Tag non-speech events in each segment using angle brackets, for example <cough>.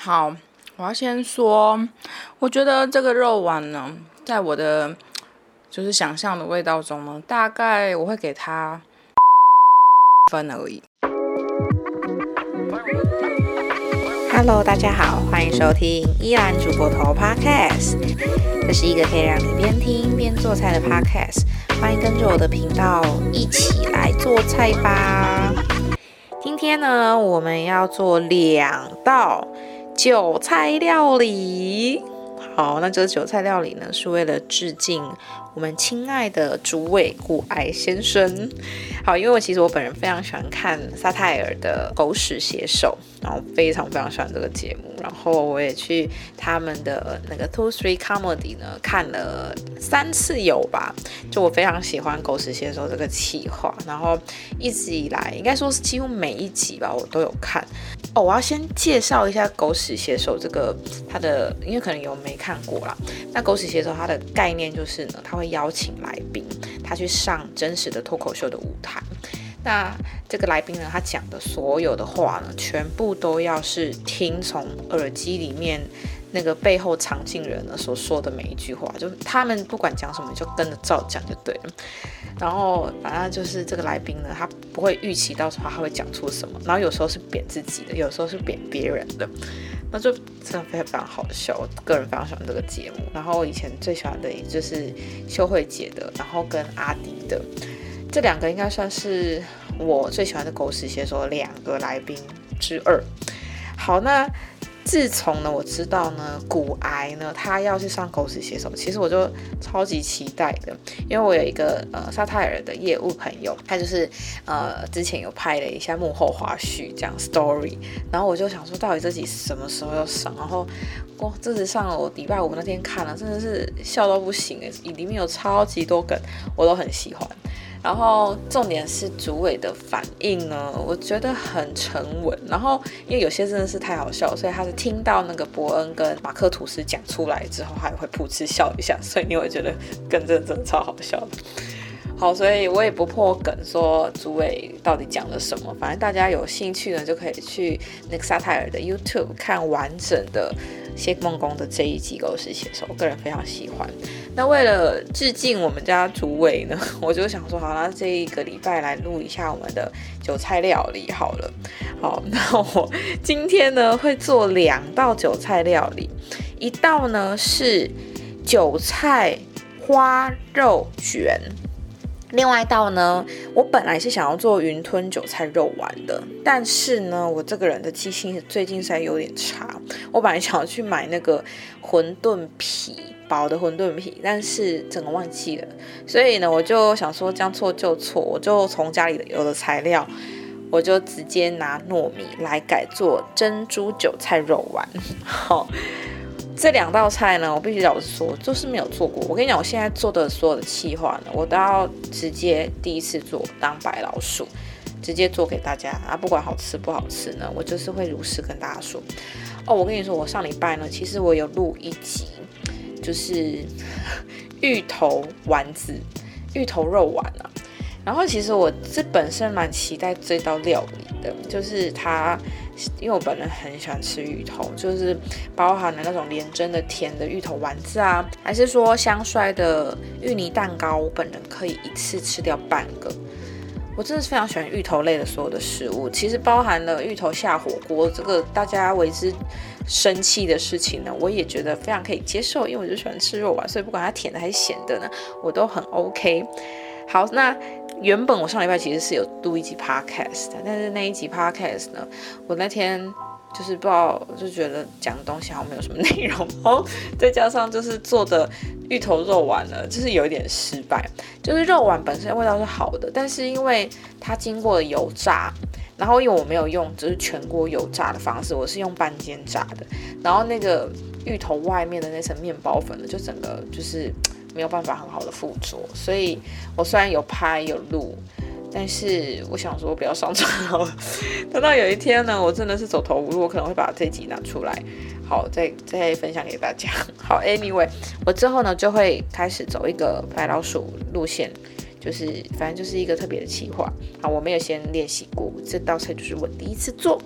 好，我要先说，我觉得这个肉丸呢，在我的就是想象的味道中呢，大概我会给它分而已。Hello，大家好，欢迎收听依兰主播头 Podcast，这是一个可以让你边听边做菜的 Podcast，欢迎跟着我的频道一起来做菜吧。今天呢，我们要做两道。韭菜料理，好，那这个韭菜料理呢，是为了致敬我们亲爱的主委古埃先生。好，因为我其实我本人非常喜欢看萨泰尔的《狗屎写手》，然后非常非常喜欢这个节目，然后我也去他们的那个 Two Three Comedy 呢看了三次有吧，就我非常喜欢《狗屎写手》这个企划，然后一直以来应该说是几乎每一集吧，我都有看。哦，我要先介绍一下《狗屎写手》这个它的，因为可能有没看过啦。那《狗屎写手》它的概念就是呢，他会邀请来宾，他去上真实的脱口秀的舞台。那这个来宾呢，他讲的所有的话呢，全部都要是听从耳机里面那个背后藏镜人呢所说的每一句话，就他们不管讲什么，就跟着照讲就对了。然后反正就是这个来宾呢，他不会预期到时候他会讲出什么，然后有时候是贬自己的，有时候是贬别人的，那就真的非常非常好笑。我个人非常喜欢这个节目。然后我以前最喜欢的就是秀慧姐的，然后跟阿迪的这两个应该算是我最喜欢的狗屎写手两个来宾之二。好，那。自从呢，我知道呢，骨癌呢，他要去上狗屎写手，其实我就超级期待的，因为我有一个呃沙泰尔的业务朋友，他就是呃之前有拍了一下幕后花絮这样 story，然后我就想说，到底这集什么时候要上？然后哇，这次上了，我礼拜五那天看了，真的是笑到不行诶，里面有超级多梗，我都很喜欢。然后重点是主委的反应呢，我觉得很沉稳。然后因为有些真的是太好笑，所以他是听到那个伯恩跟马克吐斯讲出来之后，还会噗嗤笑一下，所以你会觉得跟这真的超好笑的。好，所以我也不破梗说主委到底讲了什么，反正大家有兴趣呢，就可以去那个萨泰尔的 YouTube 看完整的谢梦工的这一集狗屎写手，我个人非常喜欢。那为了致敬我们家主委呢，我就想说，好那这一个礼拜来录一下我们的韭菜料理好了。好，那我今天呢会做两道韭菜料理，一道呢是韭菜花肉卷。另外一道呢，我本来是想要做云吞韭菜肉丸的，但是呢，我这个人的记性最近实在有点差。我本来想要去买那个馄饨皮，薄的馄饨皮，但是整个忘记了。所以呢，我就想说将错就错，我就从家里有的材料，我就直接拿糯米来改做珍珠韭菜肉丸。<laughs> 好。这两道菜呢，我必须老实说，就是没有做过。我跟你讲，我现在做的所有的气话呢，我都要直接第一次做当白老鼠，直接做给大家啊，不管好吃不好吃呢，我就是会如实跟大家说。哦，我跟你说，我上礼拜呢，其实我有录一集，就是芋头丸子、芋头肉丸啊。然后其实我这本身蛮期待这道料理的，就是它，因为我本人很喜欢吃芋头，就是包含了那种连真的甜的芋头丸子啊，还是说香衰的芋泥蛋糕，我本人可以一次吃掉半个。我真的是非常喜欢芋头类的所有的食物，其实包含了芋头下火锅这个大家为之生气的事情呢，我也觉得非常可以接受，因为我就喜欢吃肉丸，所以不管它甜的还是咸的呢，我都很 OK。好，那。原本我上礼拜其实是有录一集 podcast，但是那一集 podcast 呢，我那天就是不知道，就觉得讲的东西好像没有什么内容，<laughs> 然后再加上就是做的芋头肉丸呢，就是有一点失败。就是肉丸本身味道是好的，但是因为它经过了油炸，然后因为我没有用就是全锅油炸的方式，我是用半煎炸的，然后那个芋头外面的那层面包粉呢，就整个就是。没有办法很好的附着，所以我虽然有拍有录，但是我想说不要上传好了。等到有一天呢，我真的是走投无路，我可能会把这集拿出来，好再再分享给大家。好，Anyway，我之后呢就会开始走一个白老鼠路线，就是反正就是一个特别的企划。好，我没有先练习过，这道菜就是我第一次做。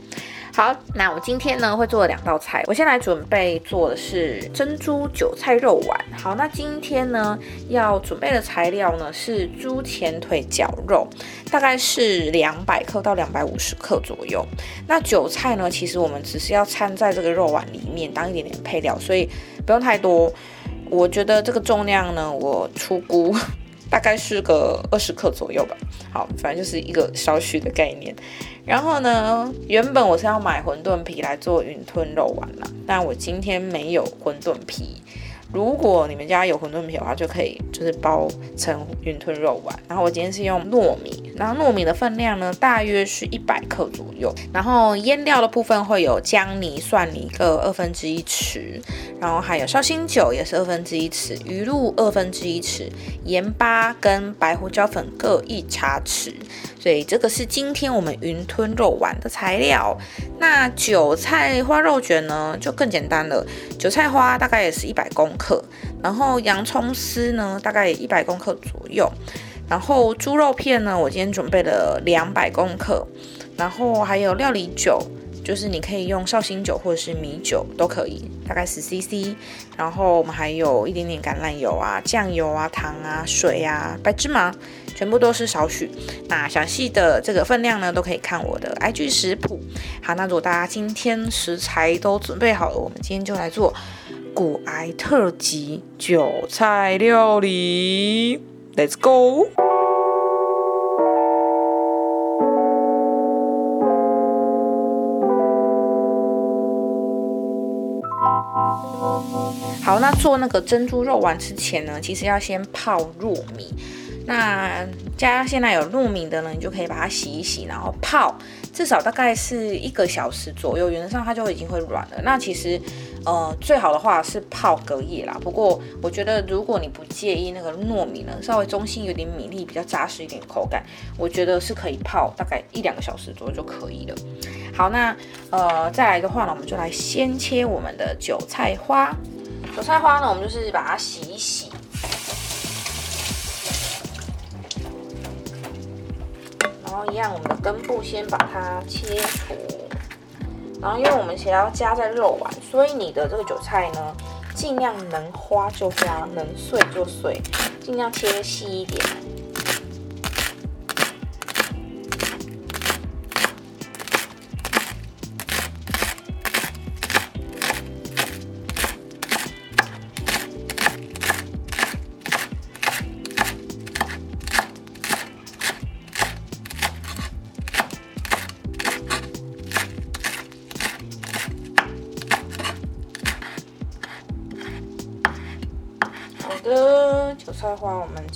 好，那我今天呢会做两道菜。我先来准备做的是珍珠韭菜肉丸。好，那今天呢要准备的材料呢是猪前腿绞肉，大概是两百克到两百五十克左右。那韭菜呢，其实我们只是要掺在这个肉丸里面当一点点配料，所以不用太多。我觉得这个重量呢，我出估。大概是个二十克左右吧，好，反正就是一个少许的概念。然后呢，原本我是要买馄饨皮来做云吞肉丸啦，但我今天没有馄饨皮。如果你们家有馄饨皮的话，就可以就是包成云吞肉丸。然后我今天是用糯米，然后糯米的分量呢大约是一百克左右。然后腌料的部分会有姜泥、蒜泥各二分之一匙，然后还有绍兴酒也是二分之一匙，鱼露二分之一匙，盐巴跟白胡椒粉各一茶匙。所以这个是今天我们云吞肉丸的材料。那韭菜花肉卷呢，就更简单了。韭菜花大概也是一百公克，然后洋葱丝呢，大概一百公克左右。然后猪肉片呢，我今天准备了两百公克。然后还有料理酒。就是你可以用绍兴酒或者是米酒都可以，大概十 CC。然后我们还有一点点橄榄油啊、酱油啊、糖啊、水啊、白芝麻，全部都是少许。那详细的这个分量呢，都可以看我的 IG 食谱。好，那如果大家今天食材都准备好了，我们今天就来做骨癌特级韭菜料理，Let's go！好，那做那个珍珠肉丸之前呢，其实要先泡糯米。那家现在有糯米的呢，你就可以把它洗一洗，然后泡，至少大概是一个小时左右，原则上它就已经会软了。那其实，呃，最好的话是泡隔夜啦。不过我觉得如果你不介意那个糯米呢，稍微中心有点米粒，比较扎实一点口感，我觉得是可以泡大概一两个小时左右就可以了。好，那呃再来的话呢，我们就来先切我们的韭菜花。韭菜花呢，我们就是把它洗一洗，然后一样，我们的根部先把它切除，然后因为我们想要加在肉丸，所以你的这个韭菜呢，尽量能花就花，能碎就碎，尽量切细一点。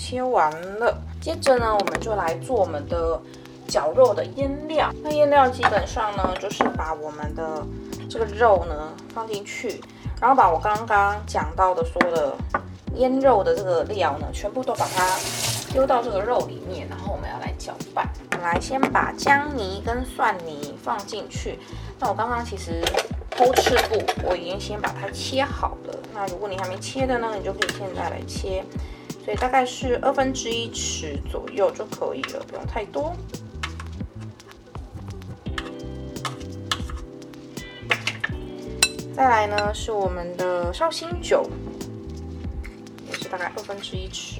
切完了，接着呢，我们就来做我们的绞肉的腌料。那腌料基本上呢，就是把我们的这个肉呢放进去，然后把我刚刚讲到的说的腌肉的这个料呢，全部都把它丢到这个肉里面，然后我们要来搅拌。我们来，先把姜泥跟蒜泥放进去。那我刚刚其实。偷吃布，我已经先把它切好了。那如果你还没切的呢，你就可以现在来切。所以大概是二分之一匙左右就可以了，不用太多。再来呢是我们的绍兴酒，也是大概二分之一匙。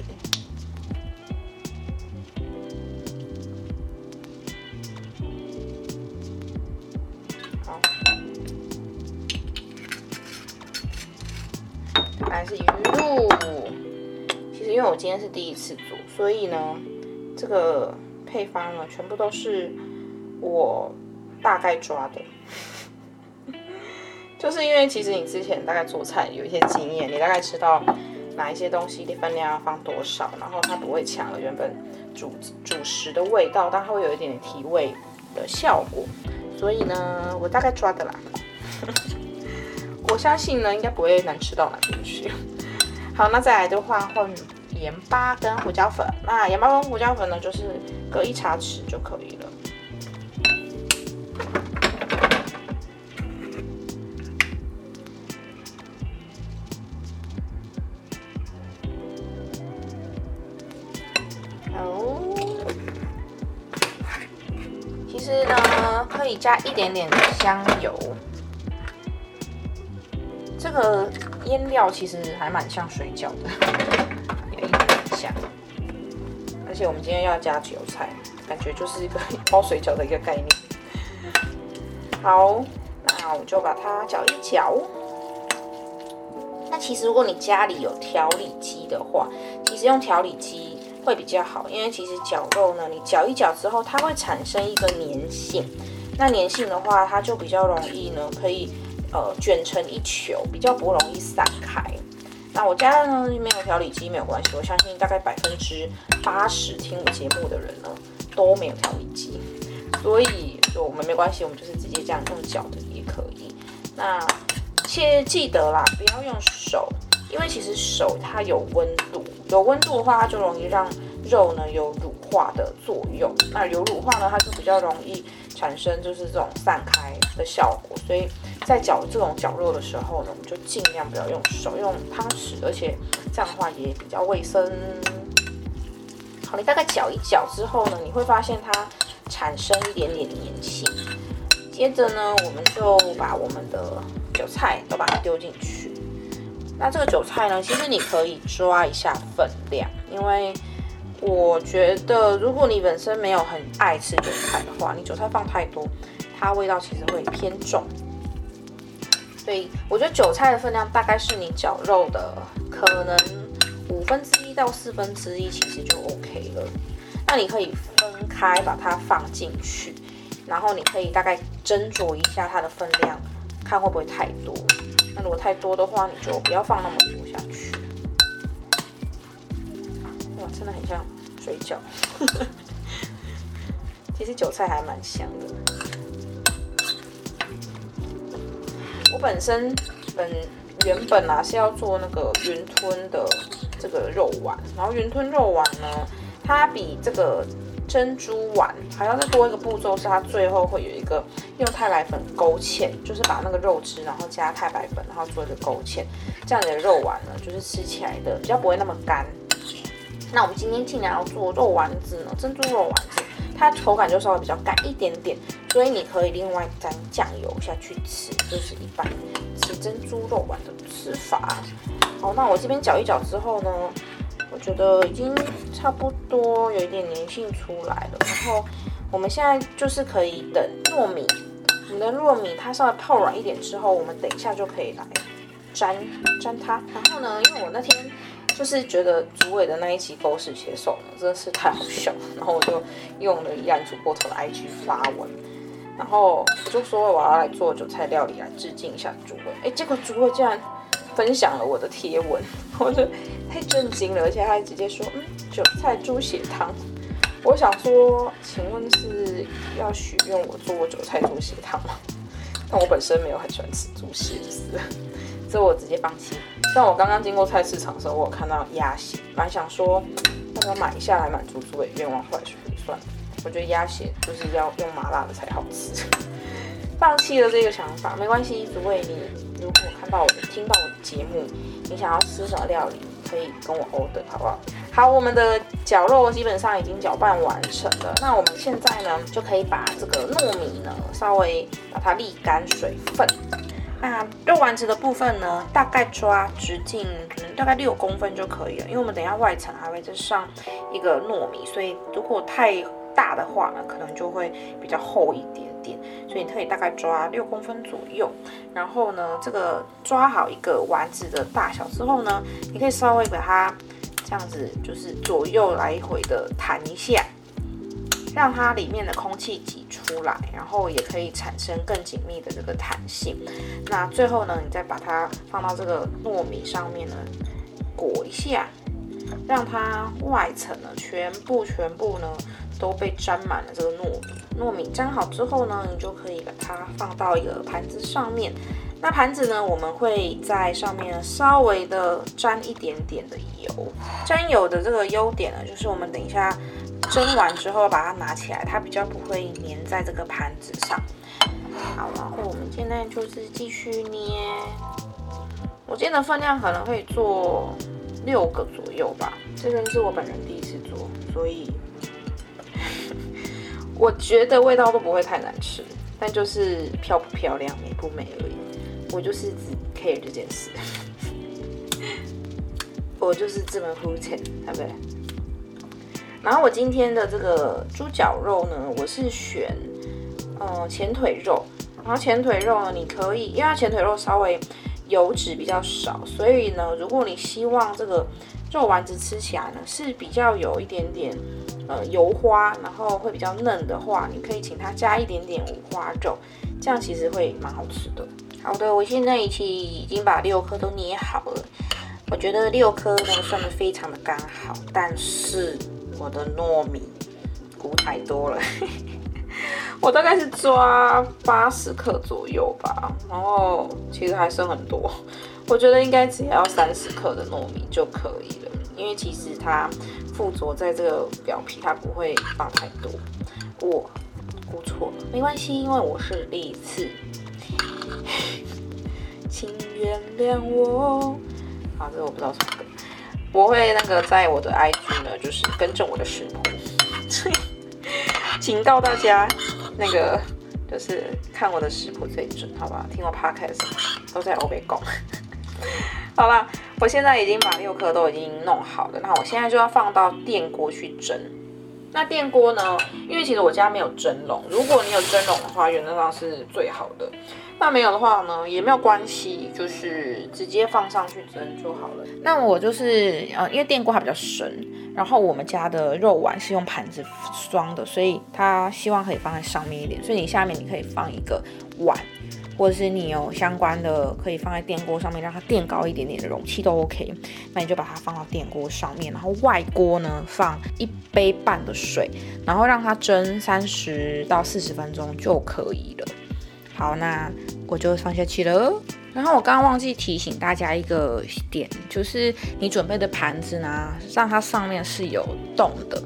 我今天是第一次做，所以呢，这个配方呢，全部都是我大概抓的。<laughs> 就是因为其实你之前大概做菜有一些经验，你大概知道哪一些东西的分量要放多少，然后它不会抢了原本主主食的味道，但它会有一点点提味的效果。所以呢，我大概抓的啦。<laughs> 我相信呢，应该不会难吃到哪边去。<laughs> 好，那再来的话，混盐巴跟胡椒粉。那盐巴跟胡椒粉呢，就是各一茶匙就可以了。其实呢，可以。加一点点香油。这个腌料其实还蛮像水饺的，而且我们今天要加韭菜，感觉就是一个 <laughs> 包水饺的一个概念。好，那我就把它搅一搅。那其实如果你家里有调理机的话，其实用调理机会比较好，因为其实绞肉呢，你搅一搅之后，它会产生一个粘性。那粘性的话，它就比较容易呢，可以呃卷成一球，比较不容易散开。那我家呢没有调理机没有关系，我相信大概百分之八十听我节目的人呢都没有调理机，所以我们没关系，我们就是直接这样用搅的也可以。那切记得啦，不要用手，因为其实手它有温度，有温度的话，它就容易让肉呢有乳化的作用。那有乳化呢，它就比较容易。产生就是这种散开的效果，所以在搅这种绞肉的时候呢，我们就尽量不要用手，用汤匙，而且这样的话也比较卫生。好，你大概搅一搅之后呢，你会发现它产生一点点粘性。接着呢，我们就把我们的韭菜都把它丢进去。那这个韭菜呢，其实你可以抓一下分量，因为。我觉得，如果你本身没有很爱吃韭菜的话，你韭菜放太多，它味道其实会偏重。所以我觉得韭菜的分量大概是你绞肉的可能五分之一到四分之一，其实就 OK 了。那你可以分开把它放进去，然后你可以大概斟酌一下它的分量，看会不会太多。那如果太多的话，你就不要放那么多下去。哇真的很像水饺，<laughs> 其实韭菜还蛮香的。我本身本原本啊是要做那个云吞的这个肉丸，然后云吞肉丸呢，它比这个珍珠丸还要再多一个步骤，是它最后会有一个用太白粉勾芡，就是把那个肉汁然后加太白粉，然后做一个勾芡，这样的肉丸呢，就是吃起来的比较不会那么干。那我们今天尽量要做肉丸子呢，珍珠肉丸子，它口感就稍微比较干一点点，所以你可以另外沾酱油下去吃，就是一般吃珍珠肉丸的吃法。好，那我这边搅一搅之后呢，我觉得已经差不多有一点粘性出来了，然后我们现在就是可以等糯米，我们的糯米它稍微泡软一点之后，我们等一下就可以来沾沾它。然后呢，因为我那天。就是觉得主委的那一期狗屎写手呢，真的是太好笑，然后我就用了一案主播头的 IG 发文，然后我就说我要来做韭菜料理来致敬一下主委，哎，结果主委竟然分享了我的贴文，我就太震惊了，而且他还直接说，嗯，韭菜猪血汤，我想说，请问是要许愿我做韭菜猪血汤吗？但我本身没有很喜欢吃猪血，是，所以我直接放弃。像我刚刚经过菜市场的时候，我有看到鸭血，蛮想说要不要买一下来满足诸位愿望，后来说算了。我觉得鸭血就是要用麻辣的才好吃，<laughs> 放弃了这个想法，没关系。诸位，你如果看到我听到我的节目，你想要吃什么料理，可以跟我 order 好不好？好，我们的绞肉基本上已经搅拌完成了，那我们现在呢就可以把这个糯米呢稍微把它沥干水分。那肉丸子的部分呢，大概抓直径可能大概六公分就可以了，因为我们等下外层还会再上一个糯米，所以如果太大的话呢，可能就会比较厚一点点，所以你可以大概抓六公分左右。然后呢，这个抓好一个丸子的大小之后呢，你可以稍微把它这样子，就是左右来回的弹一下。让它里面的空气挤出来，然后也可以产生更紧密的这个弹性。那最后呢，你再把它放到这个糯米上面呢，裹一下，让它外层呢全部全部呢都被沾满了这个糯米。糯米沾好之后呢，你就可以把它放到一个盘子上面。那盘子呢，我们会在上面稍微的沾一点点的油。沾油的这个优点呢，就是我们等一下。蒸完之后把它拿起来，它比较不会粘在这个盘子上。好，然后我们现在就是继续捏。我今天的分量可能会做六个左右吧。这个是我本人第一次做，所以我觉得味道都不会太难吃。但就是漂不漂亮、美不美而已。我就是只 care 这件事，<laughs> 我就是这么肤浅，对不对？然后我今天的这个猪脚肉呢，我是选呃前腿肉。然后前腿肉呢，你可以，因为它前腿肉稍微油脂比较少，所以呢，如果你希望这个肉丸子吃起来呢是比较有一点点呃油花，然后会比较嫩的话，你可以请他加一点点五花肉，这样其实会蛮好吃的。好的，我现在已经已经把六颗都捏好了，我觉得六颗呢算的非常的刚好，但是我的糯米估太多了。<laughs> 我大概是抓八十克左右吧，然后其实还剩很多，我觉得应该只要三十克的糯米就可以了，因为其实它附着在这个表皮，它不会放太多。我估错了，没关系，因为我是第一次，<laughs> 请原谅我。好，这个我不知道什么歌，我会那个在我的 IG 呢，就是更正我的食谱，警告大家。那个就是看我的食谱最准，好吧？听我 podcast 都在欧美讲。好了，我现在已经把六颗都已经弄好了，那我现在就要放到电锅去蒸。那电锅呢？因为其实我家没有蒸笼，如果你有蒸笼的话，原则上是最好的。那没有的话呢，也没有关系，就是直接放上去蒸就好了。那我就是呃，因为电锅还比较深，然后我们家的肉丸是用盘子装的，所以它希望可以放在上面一点，所以你下面你可以放一个碗。或者是你有相关的可以放在电锅上面，让它垫高一点点的容器都 OK。那你就把它放到电锅上面，然后外锅呢放一杯半的水，然后让它蒸三十到四十分钟就可以了。好，那我就放下去了。然后我刚刚忘记提醒大家一个点，就是你准备的盘子呢，让它上面是有洞的。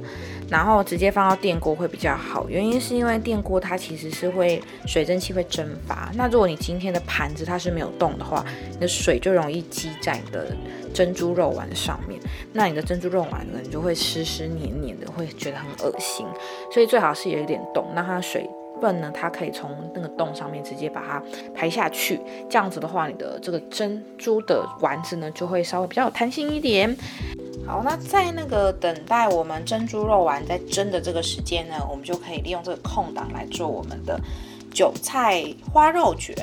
然后直接放到电锅会比较好，原因是因为电锅它其实是会水蒸气会蒸发。那如果你今天的盘子它是没有动的话，你的水就容易积在你的珍珠肉丸上面，那你的珍珠肉丸呢，你就会湿湿黏黏的，会觉得很恶心。所以最好是有一点动，那它水分呢，它可以从那个洞上面直接把它排下去。这样子的话，你的这个珍珠的丸子呢，就会稍微比较有弹性一点。好，那在那个等待我们珍珠肉丸在蒸的这个时间呢，我们就可以利用这个空档来做我们的韭菜花肉卷。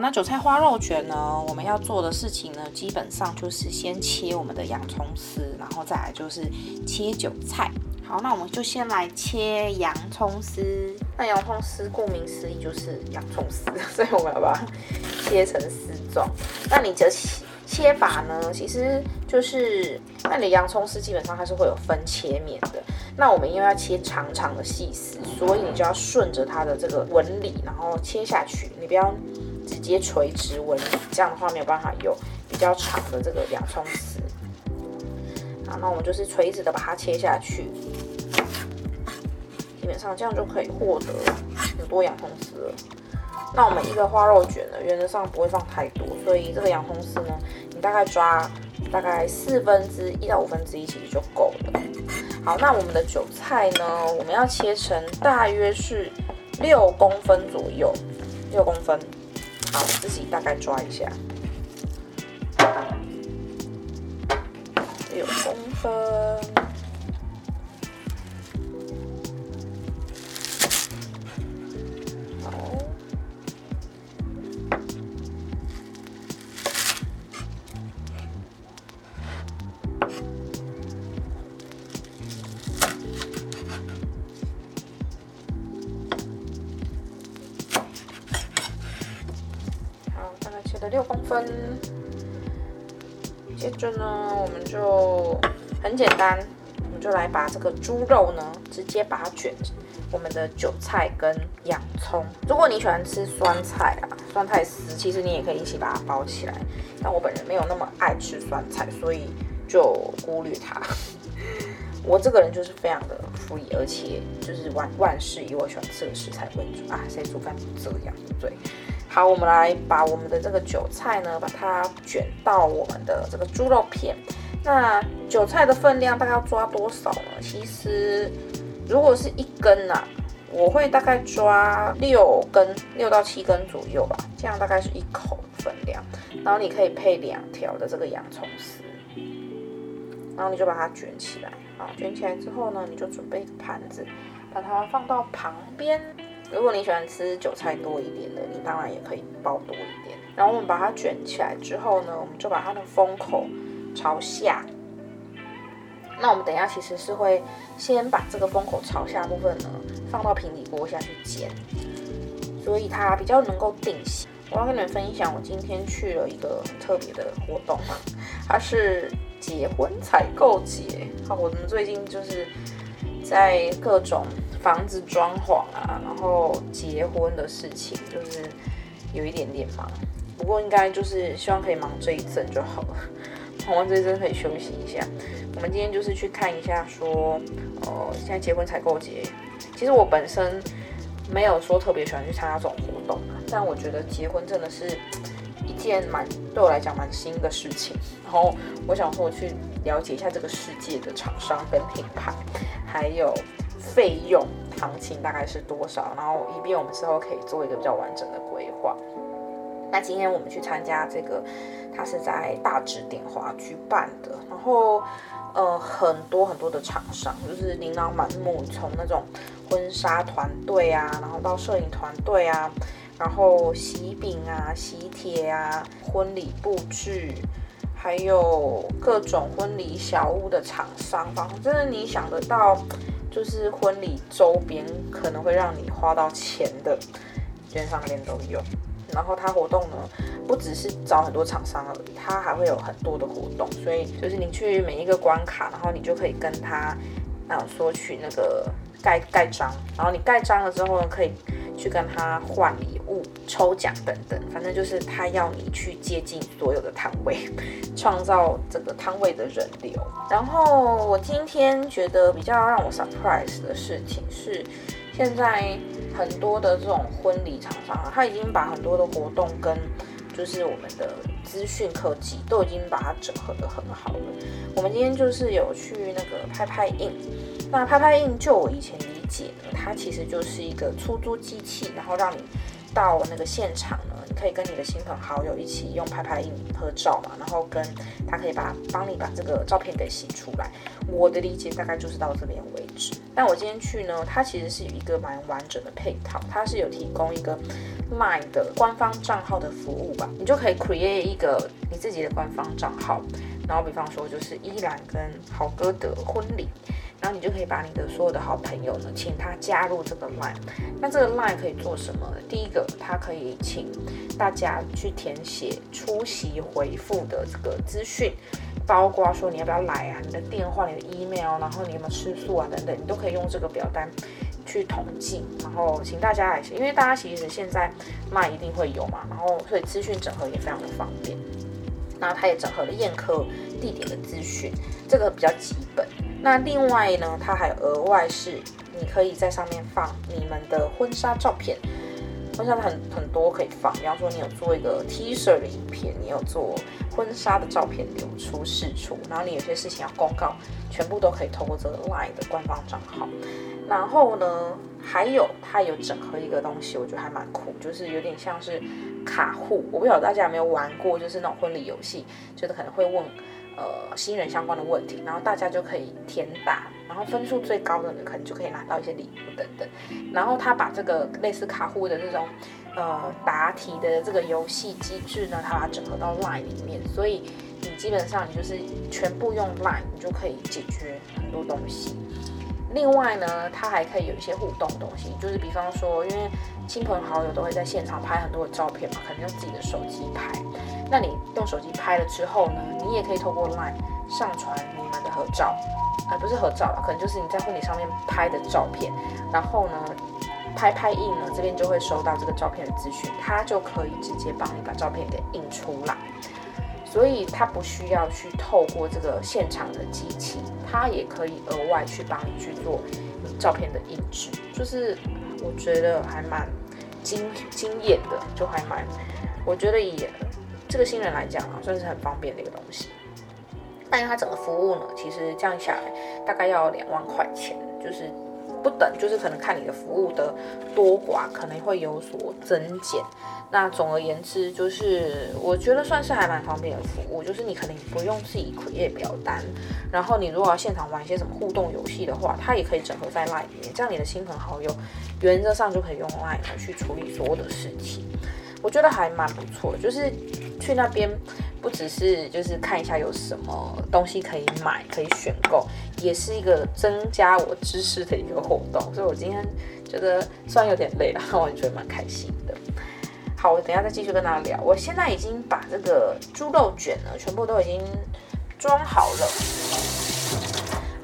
那韭菜花肉卷呢，我们要做的事情呢，基本上就是先切我们的洋葱丝，然后再来就是切韭菜。好，那我们就先来切洋葱丝。那洋葱丝顾名思义就是洋葱丝，<laughs> 所以我们要把它切成丝状。那你的切法呢，其实就是那你洋葱丝基本上它是会有分切面的。那我们因为要切长长的细丝，所以你就要顺着它的这个纹理，然后切下去。你不要直接垂直纹理，这样的话没有办法有比较长的这个洋葱丝。好，那我们就是垂直的把它切下去。基本上这样就可以获得很多洋葱丝了。那我们一个花肉卷呢，原则上不会放太多，所以这个洋葱丝呢，你大概抓大概四分之一到五分之一其实就够了。好，那我们的韭菜呢，我们要切成大约是六公分左右，六公分。好，自己大概抓一下，六公分。很简单，我们就来把这个猪肉呢，直接把它卷我们的韭菜跟洋葱。如果你喜欢吃酸菜啊，酸菜丝，其实你也可以一起把它包起来。但我本人没有那么爱吃酸菜，所以就忽略它。<laughs> 我这个人就是非常的 free，而且就是万万事以我喜欢吃的食材为主啊。谁煮饭不这样？对。好，我们来把我们的这个韭菜呢，把它卷到我们的这个猪肉片。那韭菜的分量大概要抓多少呢？其实如果是一根呐，我会大概抓六根，六到七根左右吧，这样大概是一口分量。然后你可以配两条的这个洋葱丝，然后你就把它卷起来。啊，卷起来之后呢，你就准备一个盘子，把它放到旁边。如果你喜欢吃韭菜多一点的，你当然也可以包多一点。然后我们把它卷起来之后呢，我们就把它的封口朝下。那我们等一下其实是会先把这个封口朝下部分呢放到平底锅下去煎，所以它比较能够定型。我要跟你们分享，我今天去了一个很特别的活动，它是结婚采购节。我们最近就是在各种。房子装潢啊，然后结婚的事情，就是有一点点忙。不过应该就是希望可以忙这一阵就好了，忙完这一阵可以休息一下。我们今天就是去看一下，说，呃，现在结婚采购节。其实我本身没有说特别喜欢去参加这种活动，但我觉得结婚真的是一件蛮对我来讲蛮新的事情。然后我想说，我去了解一下这个世界的厂商跟品牌，还有。费用行情大概是多少？然后以便我们之后可以做一个比较完整的规划。那今天我们去参加这个，它是在大直点华举办的。然后呃，很多很多的厂商，就是琳琅满目，从那种婚纱团队啊，然后到摄影团队啊，然后喜饼啊、喜帖啊、婚礼布置，还有各种婚礼小物的厂商，反正你想得到。就是婚礼周边可能会让你花到钱的，基本上连都有。然后它活动呢，不只是找很多厂商而已，它还会有很多的活动。所以就是你去每一个关卡，然后你就可以跟他，啊，索取那个盖盖章。然后你盖章了之后呢，可以。去跟他换礼物、抽奖等等，反正就是他要你去接近所有的摊位，<laughs> 创造这个摊位的人流。然后我今天觉得比较让我 surprise 的事情是，现在很多的这种婚礼厂商啊，他已经把很多的活动跟就是我们的资讯科技都已经把它整合的很好了。我们今天就是有去那个拍拍印，那拍拍印就我以前理。解呢，它其实就是一个出租机器，然后让你到那个现场呢，你可以跟你的亲朋好友一起用拍拍印合照嘛，然后跟他可以把帮你把这个照片给洗出来。我的理解大概就是到这边为止。但我今天去呢，它其实是有一个蛮完整的配套，它是有提供一个 Line 的官方账号的服务吧，你就可以 create 一个你自己的官方账号，然后比方说就是依兰跟豪哥的婚礼。然后你就可以把你的所有的好朋友呢，请他加入这个 line。那这个 line 可以做什么呢？第一个，它可以请大家去填写出席回复的这个资讯，包括说你要不要来啊，你的电话、你的 email，然后你有没有吃素啊等等，你都可以用这个表单去统计。然后请大家来写，因为大家其实现在卖一定会有嘛，然后所以资讯整合也非常的方便。然后它也整合了宴客地点的资讯，这个比较基本。那另外呢，它还额外是你可以在上面放你们的婚纱照片，婚纱很很多可以放，比方说你有做一个 T 恤的影片，你有做婚纱的照片流出释出，然后你有些事情要公告，全部都可以透过这个 LINE 的官方账号。然后呢，还有它有整合一个东西，我觉得还蛮酷，就是有点像是卡户，我不晓得大家有没有玩过，就是那种婚礼游戏，就是可能会问。呃，新人相关的问题，然后大家就可以填答，然后分数最高的呢，可能就可以拿到一些礼物等等。然后他把这个类似卡户的这种呃答题的这个游戏机制呢，他把它整合到 LINE 里面，所以你基本上你就是全部用 LINE，你就可以解决很多东西。另外呢，它还可以有一些互动东西，就是比方说，因为亲朋好友都会在现场拍很多的照片嘛，可能用自己的手机拍。那你用手机拍了之后呢，你也可以透过 LINE 上传你们的合照，而不是合照了，可能就是你在婚礼上面拍的照片。然后呢，拍拍印呢这边就会收到这个照片的资讯，它就可以直接帮你把照片给印出来。所以它不需要去透过这个现场的机器，它也可以额外去帮你去做照片的印制，就是我觉得还蛮惊惊艳的，就还蛮，我觉得以这个新人来讲啊，算是很方便的一个东西。但是它整个服务呢，其实这样下来大概要两万块钱，就是不等，就是可能看你的服务的多寡，可能会有所增减。那总而言之，就是我觉得算是还蛮方便的服务，就是你可能不用自己填表单，然后你如果要现场玩一些什么互动游戏的话，它也可以整合在 Line 里面，这样你的亲朋好友原则上就可以用 Line 去处理所有的事情。我觉得还蛮不错，就是去那边不只是就是看一下有什么东西可以买，可以选购，也是一个增加我知识的一个活动。所以我今天觉得虽然有点累了，但我觉得蛮开心的。好，我等下再继续跟大家聊。我现在已经把这个猪肉卷呢，全部都已经装好了。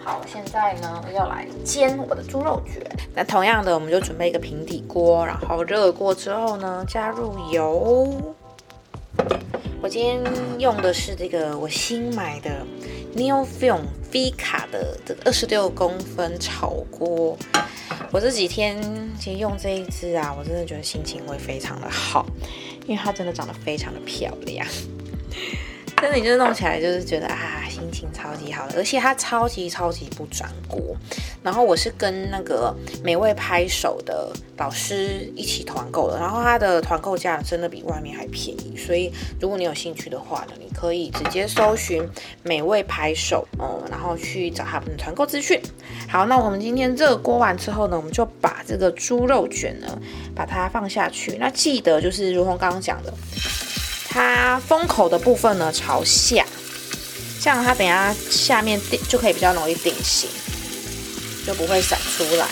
好，现在呢要来煎我的猪肉卷。那同样的，我们就准备一个平底锅，然后热过之后呢，加入油。我今天用的是这个我新买的 Neofilm V 卡的这个二十六公分炒锅。我这几天其实用这一支啊，我真的觉得心情会非常的好，因为它真的长得非常的漂亮。<laughs> 真的，你就是弄起来就是觉得啊，心情超级好，而且它超级超级不粘锅。然后我是跟那个美味拍手的老师一起团购的，然后它的团购价真的比外面还便宜，所以如果你有兴趣的话呢，你可以直接搜寻美味拍手哦，然后去找他们的团购资讯。好，那我们今天热锅完之后呢，我们就把这个猪肉卷呢，把它放下去。那记得就是如同刚刚讲的。它封口的部分呢朝下，这样它等下下面定就可以比较容易定型，就不会散出来。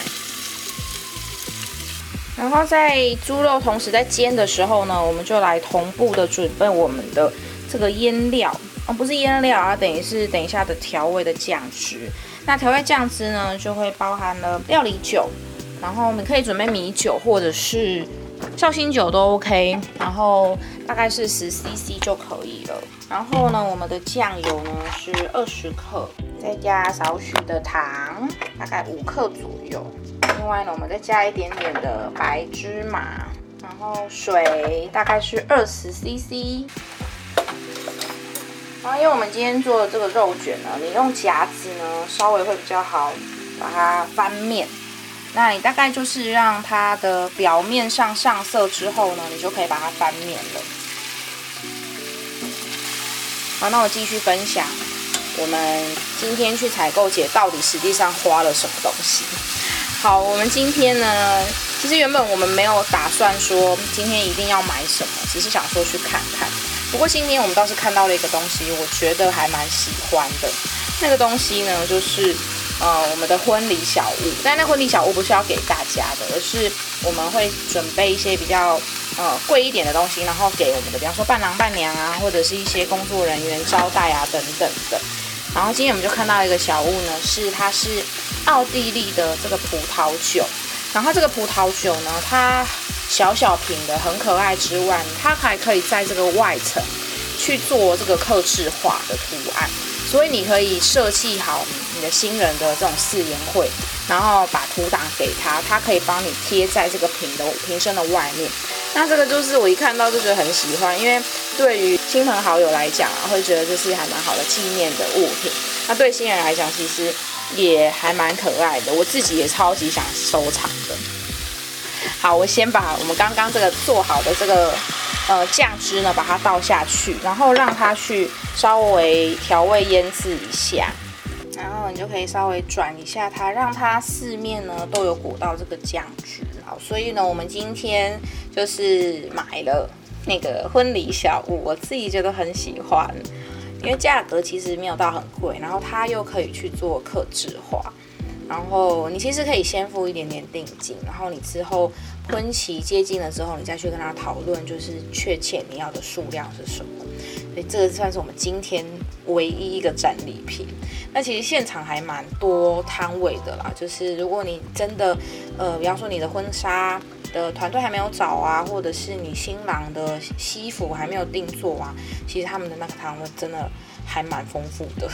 然后在猪肉同时在煎的时候呢，我们就来同步的准备我们的这个腌料哦，不是腌料啊，等于是等一下的调味的酱汁。那调味酱汁呢，就会包含了料理酒，然后你可以准备米酒或者是。绍兴酒都 OK，然后大概是十 CC 就可以了。然后呢，我们的酱油呢是二十克，再加少许的糖，大概五克左右。另外呢，我们再加一点点的白芝麻，然后水大概是二十 CC。然后因为我们今天做的这个肉卷呢，你用夹子呢稍微会比较好把它翻面。那你大概就是让它的表面上上色之后呢，你就可以把它翻面了。好，那我继续分享我们今天去采购节到底实际上花了什么东西。好，我们今天呢，其实原本我们没有打算说今天一定要买什么，只是想说去看看。不过今天我们倒是看到了一个东西，我觉得还蛮喜欢的。那个东西呢，就是。呃，我们的婚礼小物，但那婚礼小物不是要给大家的，而是我们会准备一些比较呃贵一点的东西，然后给我们的，比方说伴郎伴娘啊，或者是一些工作人员招待啊等等的。然后今天我们就看到一个小物呢，是它是奥地利的这个葡萄酒，然后这个葡萄酒呢，它小小瓶的很可爱之外，它还可以在这个外层去做这个刻制化的图案。所以你可以设计好你的新人的这种誓言会，然后把图档给他，他可以帮你贴在这个瓶的瓶身的外面。那这个就是我一看到就觉得很喜欢，因为对于亲朋好友来讲，会觉得这是还蛮好的纪念的物品。那对新人来讲，其实也还蛮可爱的，我自己也超级想收藏的。好，我先把我们刚刚这个做好的这个。呃，酱汁呢，把它倒下去，然后让它去稍微调味腌制一下，然后你就可以稍微转一下它，让它四面呢都有裹到这个酱汁。好，所以呢，我们今天就是买了那个婚礼小物，我自己觉得很喜欢，因为价格其实没有到很贵，然后它又可以去做克制化。然后你其实可以先付一点点定金，然后你之后婚期接近了之后，你再去跟他讨论，就是确切你要的数量是什么。所以这个算是我们今天唯一一个战利品。那其实现场还蛮多摊位的啦，就是如果你真的，呃，比方说你的婚纱的团队还没有找啊，或者是你新郎的西服还没有定做啊，其实他们的那个摊位真的还蛮丰富的。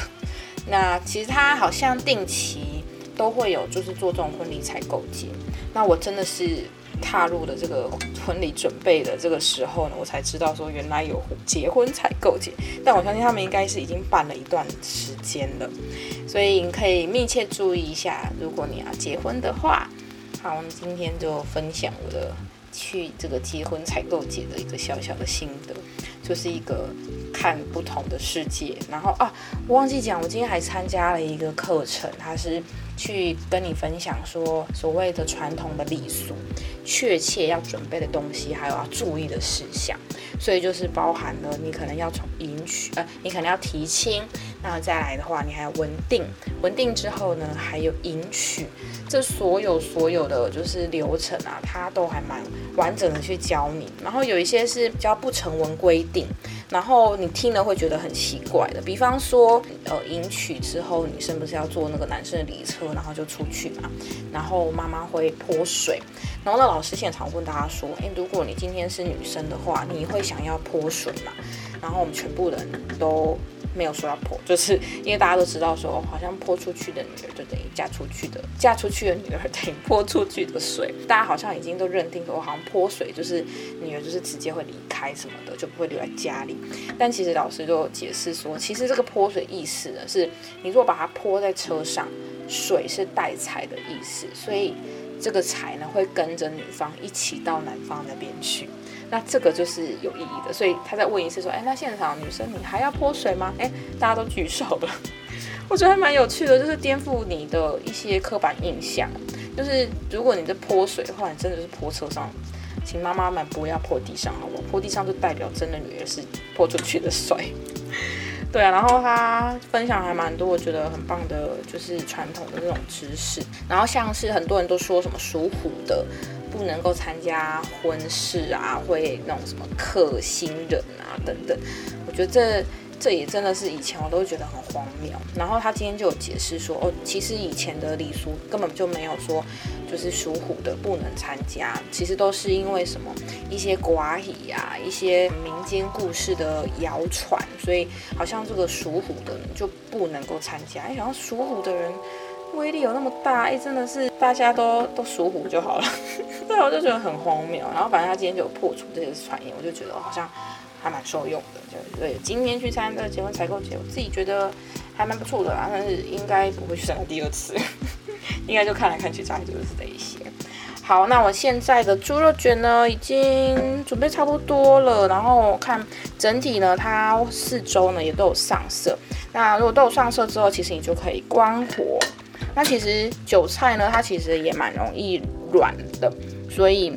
那其实他好像定期。都会有，就是做这种婚礼采购节。那我真的是踏入了这个婚礼准备的这个时候呢，我才知道说原来有结婚采购节，但我相信他们应该是已经办了一段时间了，所以你可以密切注意一下，如果你要结婚的话。好，我们今天就分享我的去这个结婚采购节的一个小小的心得，就是一个看不同的世界。然后啊，我忘记讲，我今天还参加了一个课程，它是去跟你分享说所谓的传统的礼俗，确切要准备的东西，还有要注意的事项。所以就是包含了你可能要从迎娶，呃，你可能要提亲，那再来的话，你还要稳定，稳定之后呢，还有迎娶。这所有所有的就是流程啊，它都还蛮完整的去教你。然后有一些是比较不成文规定，然后你听了会觉得很奇怪的。比方说，呃，迎娶之后，女生不是要坐那个男生的礼车，然后就出去嘛。然后妈妈会泼水，然后那老师现场问大家说：“诶，如果你今天是女生的话，你会想要泼水吗？”然后我们全部人都。没有说要泼，就是因为大家都知道说，好像泼出去的女儿就等于嫁出去的，嫁出去的女儿等于泼出去的水，<laughs> 大家好像已经都认定说，好像泼水就是女儿就是直接会离开什么的，就不会留在家里。但其实老师就解释说，其实这个泼水意思呢，是你如果把它泼在车上，水是带财的意思，所以这个财呢会跟着女方一起到男方那边去。那这个就是有意义的，所以他在问一次说，哎，那现场女生你还要泼水吗？哎，大家都举手了，<laughs> 我觉得还蛮有趣的，就是颠覆你的一些刻板印象。就是如果你在泼水的话，你真的是泼车上，请妈妈们不要泼地上，好不好？泼地上就代表真的女儿是泼出去的水。<laughs> 对啊，然后他分享还蛮多，我觉得很棒的，就是传统的那种知识。然后像是很多人都说什么属虎的。不能够参加婚事啊，会那种什么克新人啊等等，我觉得这这也真的是以前我都觉得很荒谬。然后他今天就有解释说，哦，其实以前的礼俗根本就没有说就是属虎的不能参加，其实都是因为什么一些寡语啊，一些民间故事的谣传，所以好像这个属虎的人就不能够参加。哎，然后属虎的人。威力有那么大？哎，真的是大家都都属虎就好了。<laughs> 对，我就觉得很荒谬。然后反正他今天就有破除这些传言，我就觉得好像还蛮受用的。就对，今天去参加结婚采购节，我自己觉得还蛮不错的啦。但是应该不会去参加第二次，<laughs> 应该就看来看去，大概就是这一些。好，那我现在的猪肉卷呢，已经准备差不多了。然后看整体呢，它四周呢也都有上色。那如果都有上色之后，其实你就可以关火。那其实韭菜呢，它其实也蛮容易软的，所以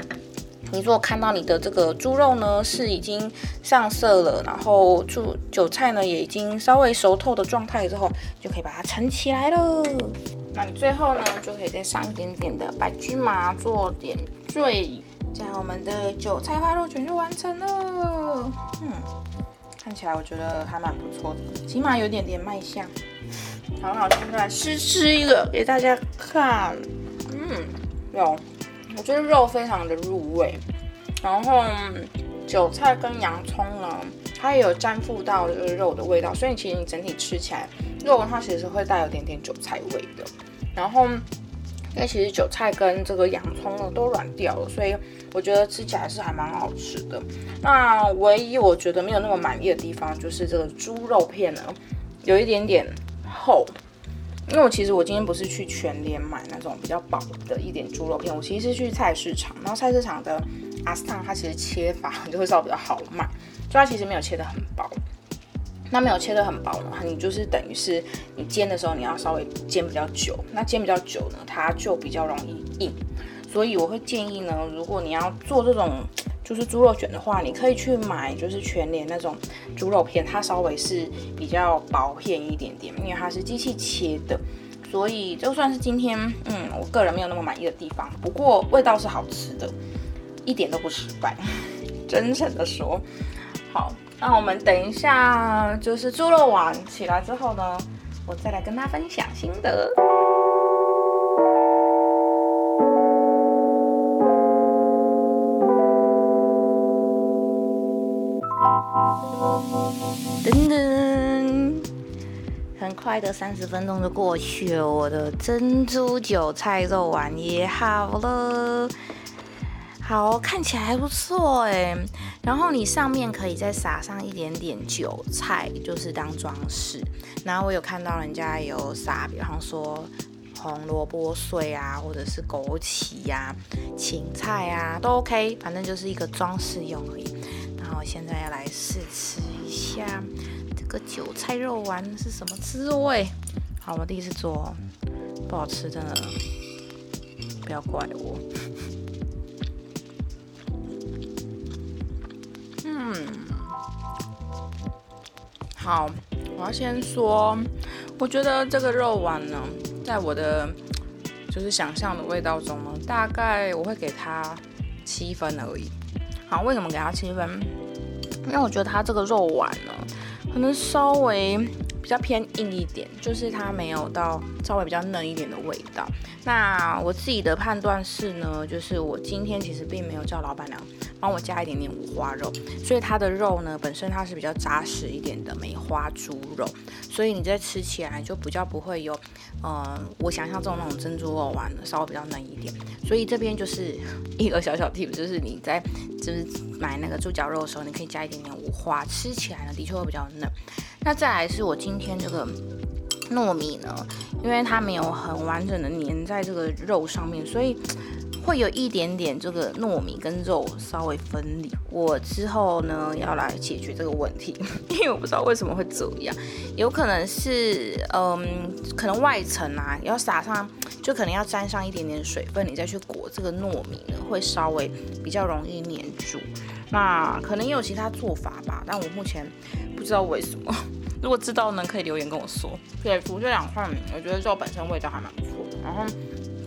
你如果看到你的这个猪肉呢是已经上色了，然后猪韭菜呢也已经稍微熟透的状态之后，就可以把它盛起来了。那你最后呢，就可以再上一点点的白芝麻做点缀，这样我们的韭菜花肉卷就完成了。嗯，看起来我觉得还蛮不错的，起码有点点卖相。好，那我现在试吃一个给大家看。嗯，有，我觉得肉非常的入味，然后韭菜跟洋葱呢，它也有沾附到这个肉的味道，所以其实你整体吃起来，肉它其实会带有点点韭菜味的。然后，因为其实韭菜跟这个洋葱呢都软掉了，所以我觉得吃起来是还蛮好吃的。那唯一我觉得没有那么满意的地方，就是这个猪肉片呢，有一点点。厚，因为我其实我今天不是去全联买那种比较薄的一点猪肉片，我其实是去菜市场，然后菜市场的阿斯汤它其实切法就会稍微比较好卖，所以它其实没有切的很薄。那没有切的很薄呢，你就是等于是你煎的时候你要稍微煎比较久，那煎比较久呢，它就比较容易硬。所以我会建议呢，如果你要做这种就是猪肉卷的话，你可以去买就是全联那种猪肉片，它稍微是比较薄片一点点，因为它是机器切的，所以就算是今天嗯，我个人没有那么满意的地方，不过味道是好吃的，一点都不失败，<laughs> 真诚的说。好，那我们等一下就是猪肉丸起来之后呢，我再来跟大家分享心得。噔噔，很快的三十分钟就过去了，我的珍珠韭菜肉丸也好了。好，看起来还不错哎。然后你上面可以再撒上一点点韭菜，就是当装饰。然后我有看到人家有撒，比方说红萝卜碎啊，或者是枸杞呀、芹菜啊，都 OK，反正就是一个装饰用而已。然后现在要来试吃一下这个韭菜肉丸是什么滋味。好，我第一次做，不好吃真的，不要怪我。嗯，好，我要先说，我觉得这个肉丸呢，在我的就是想象的味道中呢，大概我会给它七分而已。好，为什么给它七分？因为我觉得它这个肉丸呢，可能稍微。比较偏硬一点，就是它没有到稍微比较嫩一点的味道。那我自己的判断是呢，就是我今天其实并没有叫老板娘帮我加一点点五花肉，所以它的肉呢本身它是比较扎实一点的梅花猪肉，所以你在吃起来就比较不会有，呃，我想象中那种珍珠肉丸稍微比较嫩一点。所以这边就是一个小小 tip，就是你在就是买那个猪脚肉的时候，你可以加一点点五花，吃起来呢的确会比较嫩。那再来是我今天这个糯米呢，因为它没有很完整的粘在这个肉上面，所以会有一点点这个糯米跟肉稍微分离。我之后呢要来解决这个问题，<laughs> 因为我不知道为什么会这样，有可能是嗯，可能外层啊要撒上，就可能要沾上一点点水分，你再去裹这个糯米呢，会稍微比较容易粘住。那可能也有其他做法吧，但我目前不知道为什么。<laughs> 如果知道呢，可以留言跟我说。对，煮这两块，我觉得肉本身味道还蛮不错。然后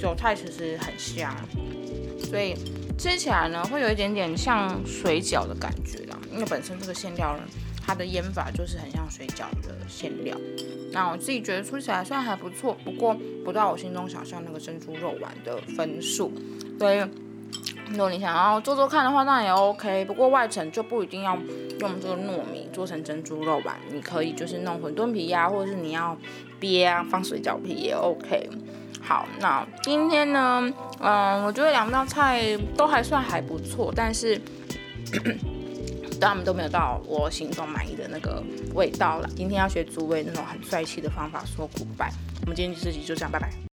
韭菜其实很香，所以吃起来呢会有一点点像水饺的感觉啦。因为本身这个馅料，它的腌法就是很像水饺的馅料。那我自己觉得吃起来虽然还不错，不过不到我心中想象那个珍珠肉丸的分数。所以。如果你想要做做看的话，那也 OK。不过外层就不一定要用这个糯米做成珍珠肉丸，你可以就是弄馄饨皮呀，或者是你要憋啊放水饺皮也 OK。好，那今天呢，嗯，我觉得两道菜都还算还不错，但是 <coughs> 他们都没有到我心中满意的那个味道了。今天要学诸位那种很帅气的方法说 goodbye。我们今天这集就这样，拜拜。